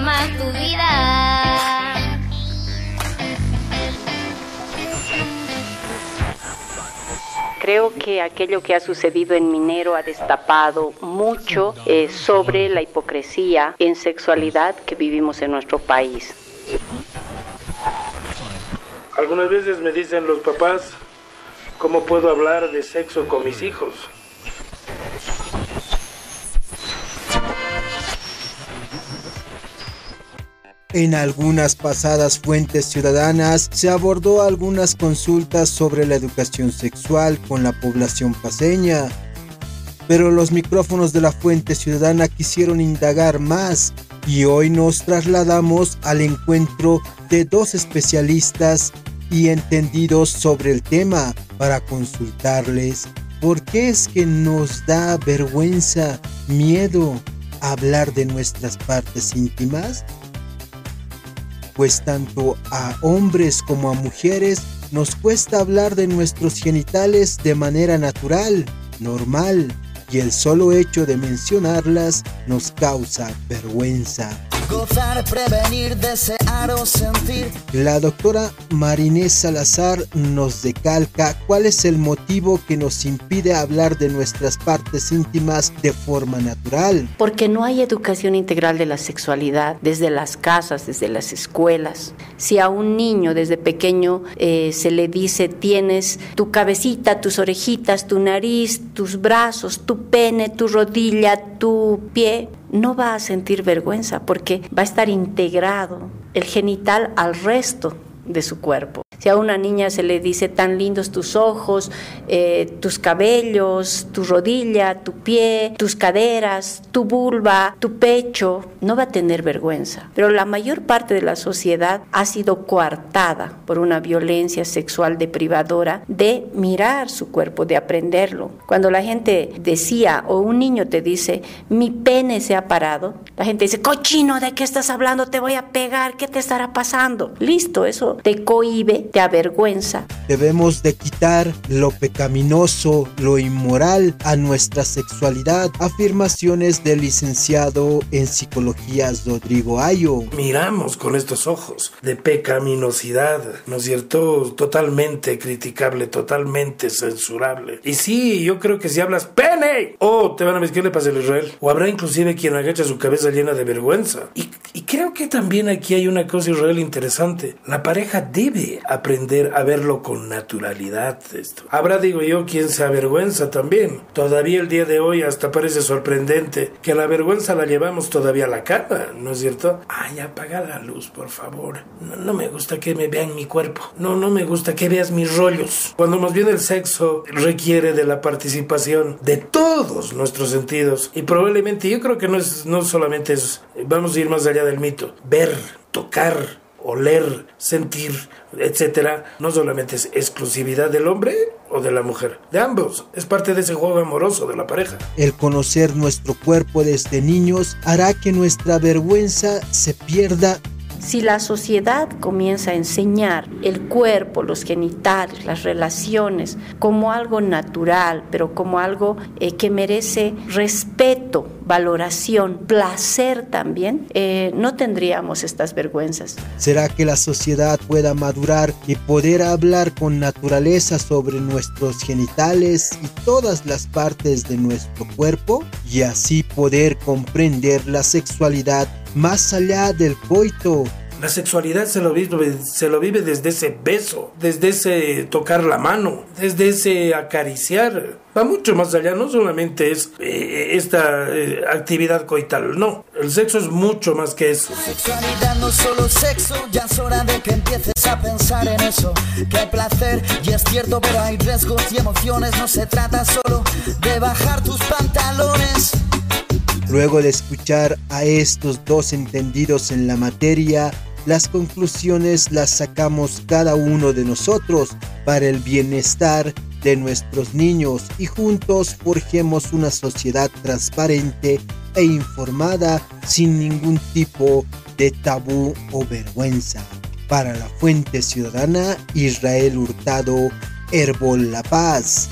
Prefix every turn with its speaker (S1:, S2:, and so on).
S1: más tu vida.
S2: Creo que aquello que ha sucedido en Minero ha destapado mucho eh, sobre la hipocresía en sexualidad que vivimos en nuestro país.
S3: Algunas veces me dicen los papás, ¿cómo puedo hablar de sexo con mis hijos?
S4: En algunas pasadas fuentes ciudadanas se abordó algunas consultas sobre la educación sexual con la población paseña, pero los micrófonos de la fuente ciudadana quisieron indagar más y hoy nos trasladamos al encuentro de dos especialistas y entendidos sobre el tema para consultarles por qué es que nos da vergüenza, miedo hablar de nuestras partes íntimas pues tanto a hombres como a mujeres nos cuesta hablar de nuestros genitales de manera natural, normal, y el solo hecho de mencionarlas nos causa vergüenza.
S5: Gozar, prevenir, desear o sentir.
S4: La doctora Marinés Salazar nos decalca cuál es el motivo que nos impide hablar de nuestras partes íntimas de forma natural.
S2: Porque no hay educación integral de la sexualidad desde las casas, desde las escuelas. Si a un niño desde pequeño eh, se le dice tienes tu cabecita, tus orejitas, tu nariz, tus brazos, tu pene, tu rodilla, tu pie, no va a sentir vergüenza porque va a estar integrado el genital al resto de su cuerpo. Si a una niña se le dice tan lindos tus ojos, eh, tus cabellos, tu rodilla, tu pie, tus caderas, tu vulva, tu pecho, no va a tener vergüenza. Pero la mayor parte de la sociedad ha sido coartada por una violencia sexual deprivadora de mirar su cuerpo, de aprenderlo. Cuando la gente decía o un niño te dice, mi pene se ha parado, la gente dice, cochino, ¿de qué estás hablando? Te voy a pegar, ¿qué te estará pasando? Listo, eso te cohibe te avergüenza.
S4: Debemos de quitar lo pecaminoso, lo inmoral a nuestra sexualidad. Afirmaciones del licenciado en psicología Rodrigo Ayo.
S3: Miramos con estos ojos de pecaminosidad, ¿no es cierto? Totalmente criticable, totalmente censurable. Y sí, yo creo que si hablas pene, oh, te van a decir qué le pasa a Israel. O habrá inclusive quien agacha su cabeza llena de vergüenza. Y, y creo que también aquí hay una cosa Israel interesante. La pareja debe aprender a verlo con naturalidad. Esto. Habrá, digo yo, quien se avergüenza también. Todavía el día de hoy hasta parece sorprendente que la vergüenza la llevamos todavía a la cama, ¿no es cierto? Ay, apaga la luz, por favor. No, no me gusta que me vean mi cuerpo. No, no me gusta que veas mis rollos. Cuando más bien el sexo requiere de la participación de todos nuestros sentidos. Y probablemente yo creo que no es, no solamente es, vamos a ir más allá del mito. Ver, tocar, oler, sentir, etcétera, no solamente es exclusividad del hombre o de la mujer, de ambos, es parte de ese juego amoroso de la pareja.
S4: El conocer nuestro cuerpo desde niños hará que nuestra vergüenza se pierda
S2: si la sociedad comienza a enseñar el cuerpo, los genitales, las relaciones como algo natural, pero como algo eh, que merece respeto, valoración, placer también, eh, no tendríamos estas vergüenzas.
S4: ¿Será que la sociedad pueda madurar y poder hablar con naturaleza sobre nuestros genitales y todas las partes de nuestro cuerpo? Y así poder comprender la sexualidad más allá del coito.
S3: La sexualidad se lo, vive, se lo vive desde ese beso, desde ese tocar la mano, desde ese acariciar. Va mucho más allá, no solamente es eh, esta eh, actividad coital, no. El sexo es mucho más que eso.
S5: Sexualidad no solo sexo, ya es hora de que empieces a pensar en eso. Hay placer, y es cierto, pero hay riesgos y emociones. No se trata solo de bajar tus pantalones.
S4: Luego de escuchar a estos dos entendidos en la materia, las conclusiones las sacamos cada uno de nosotros para el bienestar de nuestros niños y juntos forjemos una sociedad transparente e informada sin ningún tipo de tabú o vergüenza. Para la Fuente Ciudadana, Israel Hurtado, Herbol La Paz.